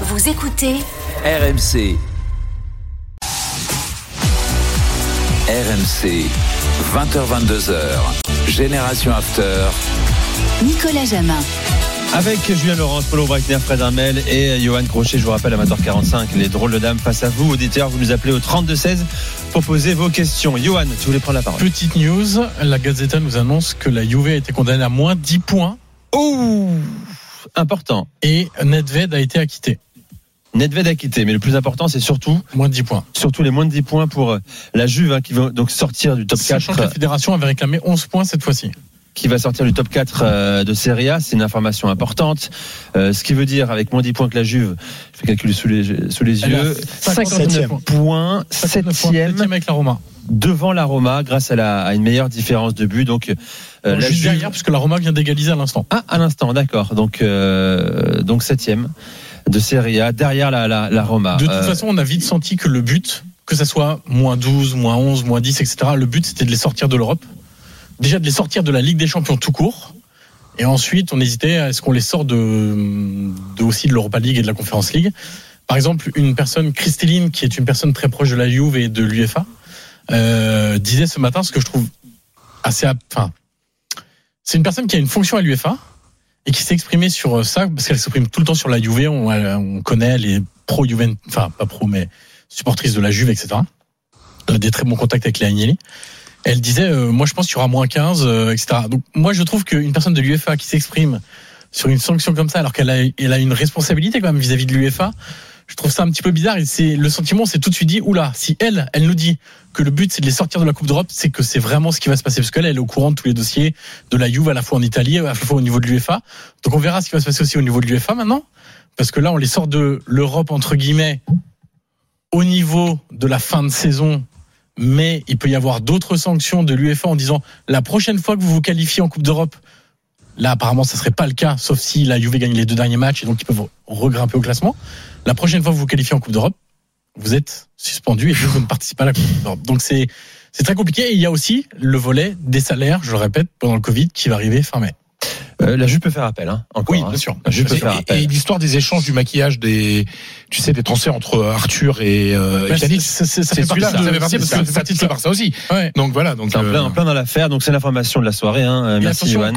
Vous écoutez RMC. RMC. 20h22h. Génération After. Nicolas Jamin. Avec Julien Laurence, Paulo Breitner, Fred Armel et Johan Crochet, je vous rappelle, amateur 45, les drôles de dames face à vous, auditeurs, vous nous appelez au 32-16 pour poser vos questions. Johan, tu voulais prendre la parole Petite news, la Gazeta nous annonce que la Juve a été condamnée à moins 10 points. Oh Important. Et Nedved a été acquitté. Nedved a quitté, mais le plus important, c'est surtout moins de 10 points. Surtout les moins de 10 points pour euh, la Juve hein, qui va donc sortir du top Sachant 4. que la fédération avait réclamé 11 points cette fois-ci. Qui va sortir du top 4 euh, de Serie A, c'est une information importante. Euh, ce qui veut dire, avec moins 10 points que la Juve, je fais calculer sous les, sous les yeux, 59 points, 7ème avec la Roma. Devant la Roma, grâce à, la, à une meilleure différence de but. Donc, euh, la Juve... derrière, puisque la Roma vient d'égaliser à l'instant. Ah, à l'instant, d'accord. Donc, euh, donc 7ème de Serie A, derrière la, la, la Roma. De toute façon, on a vite senti que le but, que ça soit moins 12, moins 11, moins 10, etc., le but, c'était de les sortir de l'Europe déjà de les sortir de la Ligue des Champions tout court. Et ensuite, on hésitait à est-ce qu'on les sort de, de aussi de l'Europa League et de la Conference League. Par exemple, une personne, Christeline, qui est une personne très proche de la Juve et de l'UEFA, euh, disait ce matin ce que je trouve assez, enfin, c'est une personne qui a une fonction à l'UEFA et qui s'est exprimée sur ça parce qu'elle s'exprime tout le temps sur la Juve. On, on connaît les pro Juve, enfin pas pro, mais supportrices de la Juve, etc. Elle a des très bons contacts avec les Agnelli. Elle disait, euh, moi je pense qu'il y aura moins 15, euh, etc. Donc moi je trouve qu'une personne de l'UEFA qui s'exprime sur une sanction comme ça, alors qu'elle a, elle a une responsabilité quand même vis-à-vis de l'UEFA, je trouve ça un petit peu bizarre. Et c'est le sentiment, c'est tout de suite dit, oula, si elle, elle nous dit que le but c'est de les sortir de la Coupe d'Europe, c'est que c'est vraiment ce qui va se passer parce qu'elle, elle est au courant de tous les dossiers de la Juve à la fois en Italie, à la fois au niveau de l'UEFA. Donc on verra ce qui va se passer aussi au niveau de l'UEFA maintenant, parce que là on les sort de l'Europe entre guillemets au niveau de la fin de saison mais il peut y avoir d'autres sanctions de l'UEFA en disant la prochaine fois que vous vous qualifiez en Coupe d'Europe, là apparemment ça serait pas le cas, sauf si la Juve gagne les deux derniers matchs et donc ils peuvent regrimper au classement. La prochaine fois que vous vous qualifiez en Coupe d'Europe, vous êtes suspendu et vous ne participez pas à la Coupe d'Europe. Donc c'est c'est très compliqué. Et il y a aussi le volet des salaires, je le répète, pendant le Covid qui va arriver fin mai. Euh, la Juve peut faire appel, hein, encore, oui, hein. bien sûr. La peut Et, faire appel. et l'histoire des échanges du maquillage des, tu sais, des transferts entre Arthur et, euh, et Pjanic, c'est- c'est- ça fait partie ça fait partie ça fait ça partie de. Barça aussi. Ouais. Donc voilà, donc C'est euh, plein, en plein dans l'affaire, donc c'est l'information de la soirée. Hein. Euh, Merci Johan.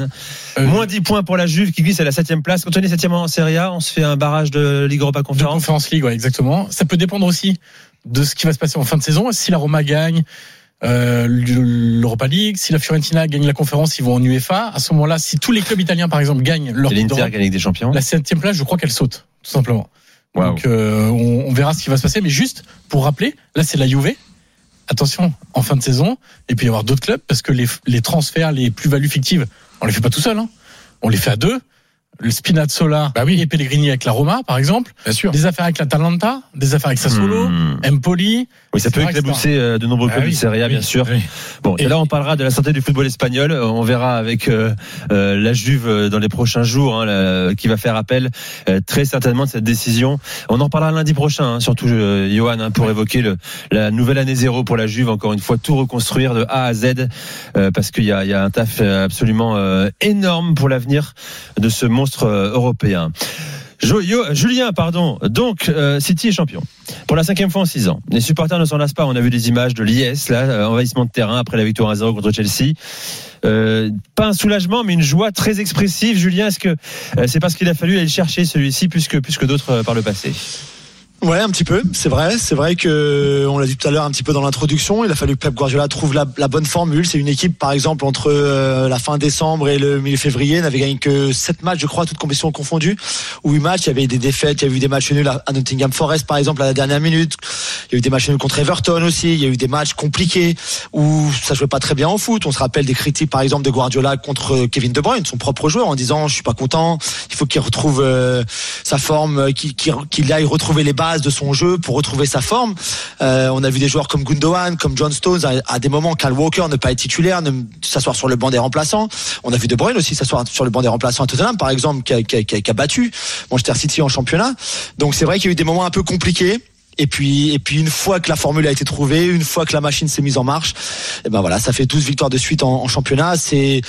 Moins 10 points pour la Juve qui glisse à la 7 place. Quand on est 7 en Serie A, on se fait un barrage de Ligue Europa de Conférence. Conference League, ouais, exactement. Ça peut dépendre aussi de ce qui va se passer en fin de saison. Si la Roma gagne euh, l'Europa League, si la Fiorentina gagne la conférence, ils vont en UEFA. À ce moment-là, si tous les clubs italiens, par exemple, gagnent leur l'Inter gagne des champions. la septième place, je crois qu'elle saute, tout simplement. Donc, euh, on, on verra ce qui va se passer. Mais juste pour rappeler, là, c'est la Juve. Attention, en fin de saison, et puis il y avoir d'autres clubs parce que les, les transferts, les plus-values fictives, on les fait pas tout seul. Hein. On les fait à deux. Le Spinazzola Bah oui. et Pellegrini avec la Roma, par exemple. bien sûr. Des affaires avec l'Atalanta, des affaires avec Sassuolo, Hmm. Empoli. Oui, ça peut éclabousser euh, de nombreux Ah clubs oui, de Serie A, oui, bien sûr. oui. Bon, et, Et- là, on parlera de la santé du football espagnol. Euh, On verra avec euh, euh, la Juve dans les prochains jours, hein, la- qui va faire appel euh, très certainement de cette décision. On en parlera lundi prochain, hein, surtout euh, Johan, hein, pour évoquer le, la nouvelle année zéro pour la Juve. Encore une fois, tout reconstruire de A à Z, euh, parce qu'il y a, y a un taf absolument euh, énorme pour l'avenir de ce monstre euh, européen. Yo- Julien, pardon. Donc, euh, City est champion. Pour la cinquième fois en six ans. Les supporters ne s'en lassent pas. On a vu des images de l'IS, là, euh, envahissement de terrain après la victoire 1-0 contre Chelsea. Euh, pas un soulagement, mais une joie très expressive. Julien, est-ce que euh, c'est parce qu'il a fallu aller le chercher celui-ci plus que, d'autres euh, par le passé? Ouais, un petit peu, c'est vrai. C'est vrai que on l'a dit tout à l'heure un petit peu dans l'introduction. Il a fallu que Pep Guardiola trouve la, bonne formule. C'est une équipe, par exemple, entre euh, la fin décembre et le milieu février, n'avait gagné que 7 matchs, je crois, toutes compétitions confondues, ou 8 matchs. Il y avait des défaites, il y a eu des matchs nuls à Nottingham Forest, par exemple, à la dernière minute. Il y a eu des matchs nuls contre Everton aussi. Il y a eu des matchs compliqués où ça jouait pas très bien au foot. On se rappelle des critiques, par exemple, de Guardiola contre Kevin De Bruyne, son propre joueur, en disant je suis pas content. Il faut qu'il retrouve euh, sa forme, euh, qu'il aille retrouver les bases de son jeu pour retrouver sa forme. Euh, on a vu des joueurs comme Gundogan, comme John Stones, à, à des moments, Kyle Walker ne pas être titulaire, ne s'asseoir sur le banc des remplaçants. On a vu De Bruyne aussi s'asseoir sur le banc des remplaçants à Tottenham, par exemple, qui a- qui a- qui a battu Manchester City en championnat. Donc c'est vrai qu'il y a eu des moments un peu compliqués. Et puis, et puis une fois que la formule a été trouvée, une fois que la machine s'est mise en marche, et ben voilà, ça fait 12 victoires de suite en, en championnat. C'est,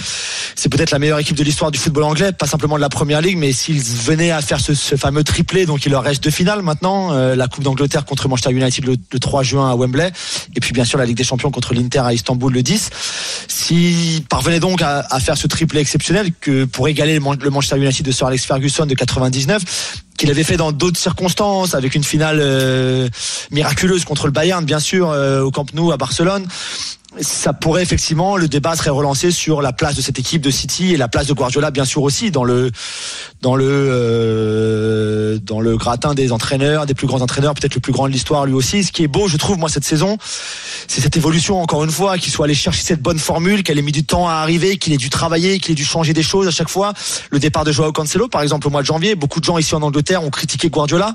c'est peut-être la meilleure équipe de l'histoire du football anglais, pas simplement de la première ligue, mais s'ils venaient à faire ce, ce fameux triplé, donc il leur reste deux finales maintenant, euh, la Coupe d'Angleterre contre Manchester United le, le 3 juin à Wembley, et puis bien sûr la Ligue des Champions contre l'Inter à Istanbul le 10. S'ils parvenaient donc à, à faire ce triplé exceptionnel que pour égaler le le Manchester United de Sir Alex Ferguson de 99, qu'il avait fait dans d'autres circonstances, avec une finale euh, miraculeuse contre le Bayern, bien sûr, euh, au Camp Nou à Barcelone. Ça pourrait effectivement, le débat serait relancé sur la place de cette équipe de City et la place de Guardiola, bien sûr aussi dans le dans le euh, dans le gratin des entraîneurs, des plus grands entraîneurs, peut-être le plus grand de l'histoire lui aussi. Ce qui est beau, je trouve, moi cette saison, c'est cette évolution encore une fois, qu'il soit allé chercher cette bonne formule, qu'elle ait mis du temps à arriver, qu'il ait dû travailler, qu'il ait dû changer des choses à chaque fois. Le départ de Joao Cancelo, par exemple, au mois de janvier, beaucoup de gens ici en Angleterre ont critiqué Guardiola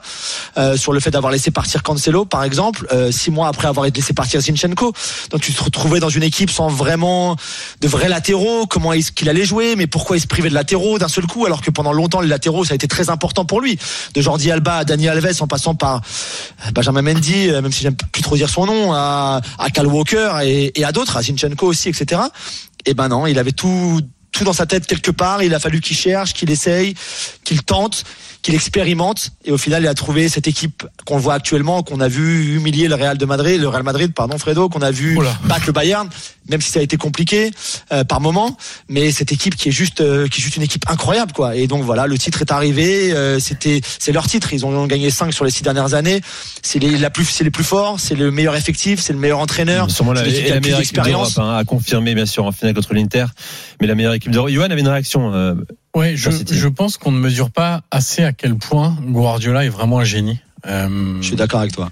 euh, sur le fait d'avoir laissé partir Cancelo, par exemple, euh, six mois après avoir laissé partir Zinchenko. Donc tu te dans une équipe sans vraiment de vrais latéraux. Comment est-ce qu'il allait jouer Mais pourquoi il se privait de latéraux d'un seul coup alors que pendant longtemps les latéraux ça a été très important pour lui. De Jordi Alba à Dani Alves en passant par Benjamin Mendy, euh, même si j'aime plus trop dire son nom, à, Cal Walker et, à d'autres, à Zinchenko aussi, etc. Et ben non, il avait tout tout dans sa tête quelque part. Il a fallu qu'il cherche, qu'il essaye, qu'il tente, qu'il expérimente. Et au final, il a trouvé cette équipe qu'on voit actuellement, qu'on a vu humilier le Real de Madrid, le Real Madrid, pardon, Fredo, qu'on a vu Oula. battre le Bayern, même si ça a été compliqué euh, par moment. Mais cette équipe qui est juste, euh, qui est juste une équipe incroyable, quoi. Et donc voilà, le titre est arrivé. euh, C'était, c'est leur titre. Ils ont gagné 5 sur les six dernières années. C'est les, la plus, c'est les plus forts. C'est le meilleur effectif. C'est le meilleur entraîneur. Sûrement la, la plus meilleure d'Europe, hein, à confirmer bien sûr en finale contre l'Inter, mais la meilleure équipe d'Europe. Johan avait une réaction. euh, Ouais, je pense qu'on ne mesure pas assez à quel point Guardiola est vraiment un génie. Euh, Je suis d'accord avec toi.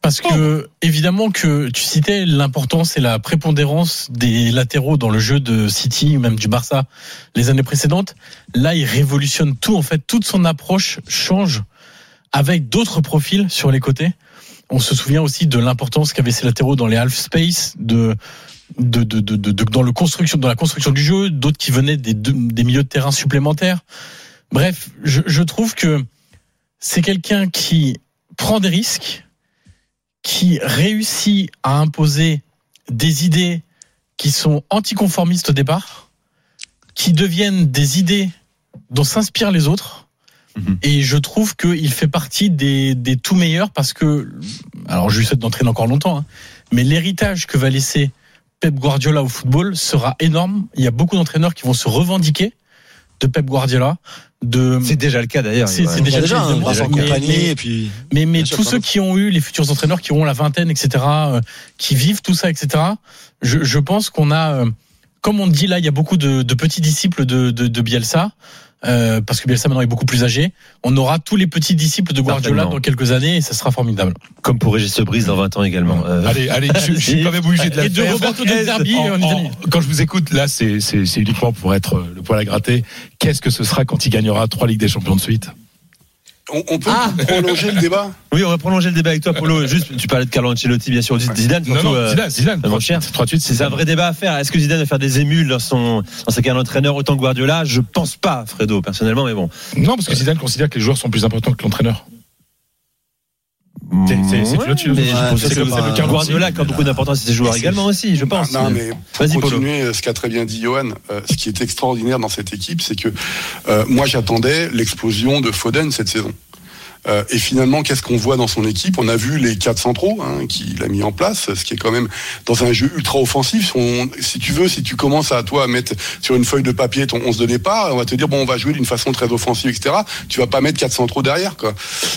Parce que, évidemment, que tu citais l'importance et la prépondérance des latéraux dans le jeu de City ou même du Barça les années précédentes. Là, il révolutionne tout. En fait, toute son approche change avec d'autres profils sur les côtés. On se souvient aussi de l'importance qu'avaient ces latéraux dans les half space, de, de, de, de, de- de- dans le construction, dans la construction du jeu, d'autres qui venaient des milieux de terrain supplémentaires. Bref, je, je trouve que c'est quelqu'un qui prend des risques, qui réussit à imposer des idées qui sont anticonformistes au départ, qui deviennent des idées dont s'inspirent les autres. Mhm. Et je trouve qu'il fait partie des, des tout meilleurs parce que, alors je lui souhaite d'entraîner encore longtemps, hein, mais l'héritage que va laisser Pep Guardiola au football sera énorme. Il y a beaucoup d'entraîneurs qui vont se revendiquer de Pep Guardiola. De, C'est déjà le cas d'ailleurs. C'est- Ouais. déjà- déjà, un Vincent mais- Compagnie mais- et puis. mais, mais Bien sûr, tous ceux qui ont eu les futurs entraîneurs, qui auront la vingtaine, etc., euh, qui vivent tout ça, etc., je, je pense qu'on a, euh, comme on dit là, il y a beaucoup de, de petits disciples de, de, de Bielsa, euh, parce que Bielsa maintenant est beaucoup plus âgé. On aura tous les petits disciples de Guardiola dans quelques années et ça sera formidable. Comme pour Régis Sebrise dans 20 ans également. Euh, Allez, allez, je, je suis quand même obligé de la Et de faire. Roberto De Zerbi En- en en- Italie. quand je vous écoute, là, c'est c'est- c'est uniquement pour être euh, le poil à gratter. Qu'est-ce que ce sera quand il gagnera trois Ligues des Champions de suite? On, on peut prolonger le débat Oui, on va prolonger le débat avec toi, Polo. Juste, tu parlais de Carlo Ancelotti, bien sûr, Zidane, Non, surtout. non, euh, Zidane, Zidane. de suite, C'est un vrai débat à faire. Est-ce que Zidane va faire des émules dans son dans sa carrière d'entraîneur autant que Guardiola? Je pense pas, Fredo, personnellement, mais bon. Non, parce que Zidane considère que les joueurs sont plus importants que l'entraîneur. C'est c'est pas- le cas. Guardiola a beaucoup d'importance à ses joueurs c'est- également aussi, je pense. Non, mais pour continuer euh, ce qu'a très bien dit Johan, euh, ce qui est extraordinaire dans cette équipe, c'est que euh, moi j'attendais l'explosion de Foden cette saison. Euh, et finalement, qu'est-ce qu'on voit dans son équipe? On a vu les quatre centraux hein, qu'il a mis en place, ce qui est quand même dans un jeu ultra offensif. Si tu veux, si tu commences à toi à mettre sur une feuille de papier ton 11 de départ, on va te dire bon, on va jouer d'une façon très offensive, etc. Tu vas pas mettre quatre centraux derrière, quoi.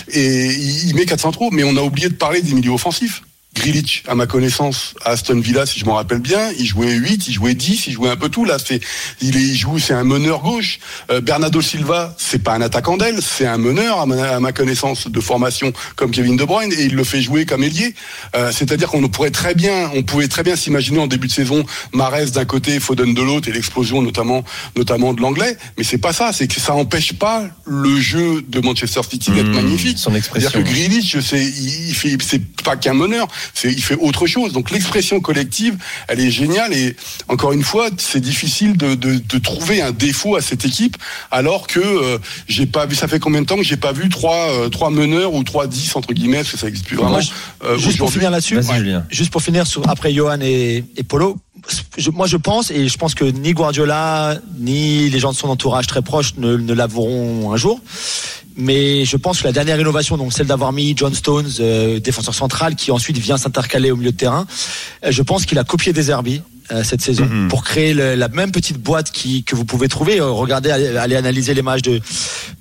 Et il, il met quatre centraux, mais on a oublié de parler des milieux offensifs. Grilich, à ma connaissance, à Aston Villa, si je m'en rappelle bien, il jouait 8, il jouait 10, il jouait un peu tout. Là, c'est, il, est, il joue, c'est un meneur gauche. Euh, Bernardo Silva, c'est pas un attaquant d'aile, c'est un meneur, à ma, à ma connaissance, de formation comme Kevin De Bruyne, et il le fait jouer comme ailier. Euh, c'est-à-dire qu'on pourrait très bien, on pouvait très bien s'imaginer en début de saison, Marès d'un côté, Foden de l'autre, et l'explosion notamment, notamment de l'anglais. Mais c'est pas ça, c'est que ça empêche pas le jeu de Manchester City d'être Mmh, magnifique. Son C'est-à-dire expression. que Grealish, je sais, il il fait, c'est pas qu'un meneur, c'est il fait autre chose. Donc l'expression collective, elle est géniale et encore une fois, c'est difficile de, de, de trouver un défaut à cette équipe alors que euh, j'ai pas vu. Ça fait combien de temps que j'ai pas vu trois euh, trois meneurs ou trois 10 entre guillemets parce que ça existe plus vraiment. Euh, Juste pour finir là-dessus, Julien. juste pour finir sur, après Johan et, et Polo, je- moi je pense, et je pense que ni Guardiola, ni les gens de son entourage très proches ne, ne l'avoueront un jour, mais je pense que la dernière innovation, donc celle d'avoir mis John Stones, euh, défenseur central, qui ensuite vient s'intercaler au milieu de terrain, euh, je pense qu'il a copié des Herbie euh, cette saison Mhm. pour créer le- la même petite boîte qui, que vous pouvez trouver. Euh, regardez, allez, allez analyser les matchs de,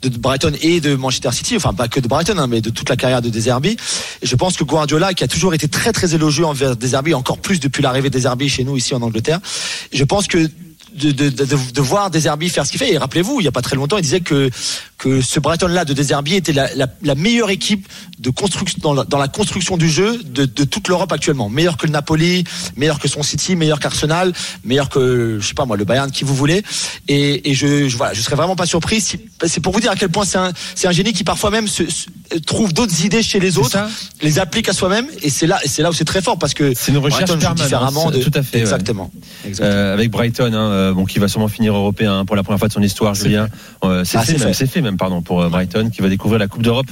de Brighton et de Manchester City, enfin pas que de Brighton, hein, mais de toute la carrière de Deserbi. Et je pense que Guardiola, qui a toujours été très très élogieux envers Deserbi, encore plus depuis l'arrivée de Deserbi chez nous ici en Angleterre, je pense que de, de, de, de voir Deserbi faire ce qu'il fait. Et rappelez-vous, il y a pas très longtemps, il disait que que ce Brighton-là de Deserbi était la, la, la meilleure équipe de construction dans la, dans la construction du jeu de, de toute l'Europe actuellement. Meilleur que le Napoli, meilleur que son City, meilleur qu'Arsenal, meilleur que je sais pas moi le Bayern, qui vous voulez. Et, et je, je voilà, je serais vraiment pas surpris. Si, c'est pour vous dire à quel point c'est un c'est un génie qui parfois même se, se- trouve d'autres idées chez les autres, les applique à soi-même. Et c'est là et c'est là où c'est très fort parce que C'est une recherche Brighton joue différemment de tout à fait, ouais. Exactement. Euh, avec Brighton, hein, euh, bon, qui va sûrement finir européen hein, pour la première fois de son histoire, C'est Julien. Euh, c'est Ah, fait, fait. fait même, pardon, pour euh, Brighton, qui va découvrir la Coupe d'Europe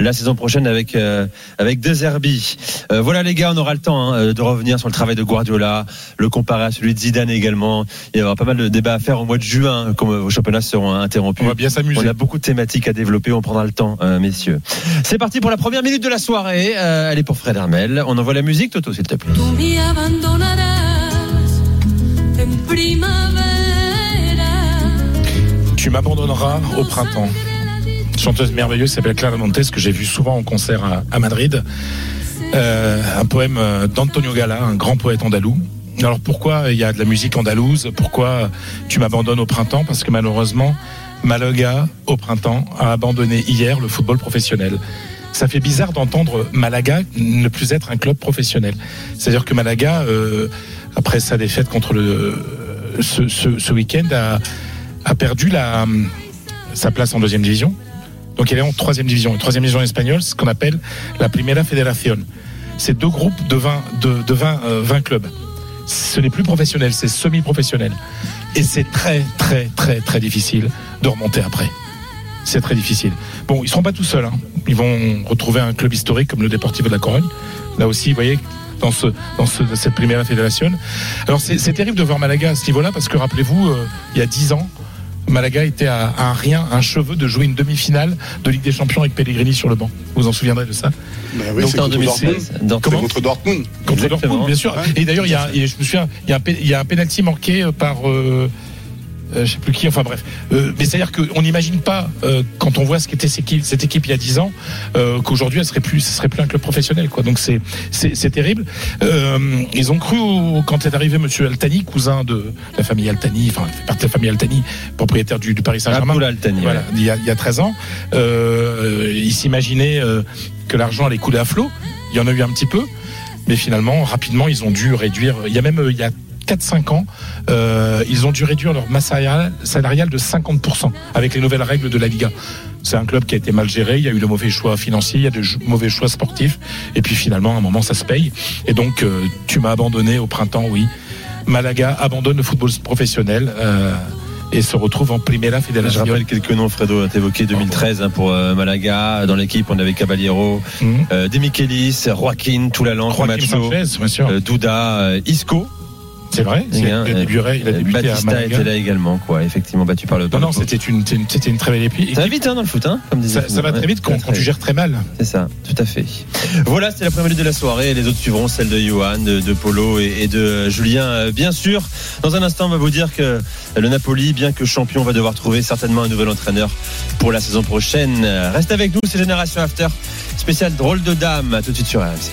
la saison prochaine avec euh, avec De Zerbi. Euh, voilà les gars, on aura le temps hein, de revenir sur le travail de Guardiola, le comparer à celui de Zidane également. Il y aura pas mal de débats à faire au mois de juin, comme euh, vos championnats seront interrompus. On va bien s'amuser. On a beaucoup de thématiques à développer, on prendra le temps, euh, messieurs. C'est parti pour la première minute de la soirée. Euh, elle est pour Fred Hermel. On envoie la musique, Toto, s'il te plaît. Tu m'abandonneras au printemps. Chanteuse merveilleuse s'appelle Clara Montes, que j'ai vue souvent en concert à, à Madrid. Euh, un poème euh, d'Antonio Gala, un grand poète andalou. Alors pourquoi il y a de la musique andalouse? Pourquoi tu m'abandonnes au printemps? Parce que malheureusement, Malaga, au printemps, a abandonné hier le football professionnel. Ça fait bizarre d'entendre Malaga ne plus être un club professionnel. C'est-à-dire que Malaga, euh, après sa défaite contre le ce, ce, ce week-end, a, a perdu sa place en deuxième division. Donc elle est en troisième division. Troisième division espagnole, ce qu'on appelle la Primera Federación. C'est deux groupes de 20, de, de 20, euh, 20 clubs. Ce n'est plus professionnel, c'est semi-professionnel. Et c'est très, très, très, très difficile de remonter après. C'est très difficile. Bon, ils seront pas tout seuls. hein. Ils vont retrouver un club historique comme le Deportivo de la Corogne. Là aussi, vous voyez, dans, ce, dans ce, cette Primera Federación. Alors c'est terrible de voir Malaga à ce niveau-là parce que rappelez-vous, euh, il y a 10 ans, Malaga était à, à un rien, un cheveu de jouer une demi-finale de Ligue des Champions avec Pellegrini sur le banc. Vous vous en souviendrez de ça? Bah oui, Donc en contre Dortmund. 2016. dans- C'est Comment contre Dortmund. Contre Exactement. Dortmund, bien sûr. Ouais. Et d'ailleurs, il y a, je me souviens, il y a un, pé- il y a un penalty manqué euh, par. Euh, je sais plus qui, enfin bref. Euh, mais c'est-à-dire qu'on n'imagine pas, euh, quand on voit ce qu'était cette équipe, il y a 10 ans, euh, qu'aujourd'hui elle serait plus, ce serait plus un club professionnel, quoi. Donc c'est, c'est, terrible. Euh, ils ont cru au- quand est arrivé Monsieur Altani, cousin de la famille Altani, enfin fait partie de la famille Altani, propriétaire du, du Paris Saint-Germain. Abdullah Altani, Voilà, ouais. il y a, il y a 13 ans, euh, ils s'imaginaient euh, que l'argent allait couler à flot. Il y en a eu un petit peu, mais finalement, rapidement, ils ont dû réduire. Il y a même euh, il y a 4-5 ans, euh, ils ont dû réduire leur masse salariale, de 50% avec les nouvelles règles de la Liga. C'est un club qui a été mal géré, il y a eu de mauvais choix financiers, il y a de mauvais choix sportifs, et puis finalement, à un moment, ça se paye. Et donc, euh, tu m'as abandonné au printemps, oui. Malaga abandonne le football professionnel euh, et se retrouve en Primera Je Federación. rappelle quelques noms, Fredo, t'as évoqué 2013 hein, pour euh, Malaga. Dans l'équipe, on avait Caballero, euh, Demichelis, Joaquin, Toulalan, Camacho, Sanchez, bien sûr. euh, Douda, euh, Isco. C'est vrai. Et, Il a, a débuté, il a euh, débuté Batista était là également, quoi. Effectivement, battu par le. Non, non, c'était une, c'était une- c'était très belle équipe. Ça va vite hein, dans le foot, hein, comme disait Ça, ça va très vite quand, quand tu gères très mal. C'est ça, tout à fait. Voilà, c'est la première minute de la soirée. Les autres suivront, celle de Johan, de, de Polo et, et de Julien, euh, bien sûr. Dans un instant, on va vous dire que le Napoli, bien que champion, va devoir trouver certainement un nouvel entraîneur pour la saison prochaine. Reste avec nous, c'est Génération After, spécial drôle de dame. À tout de suite sur RMC.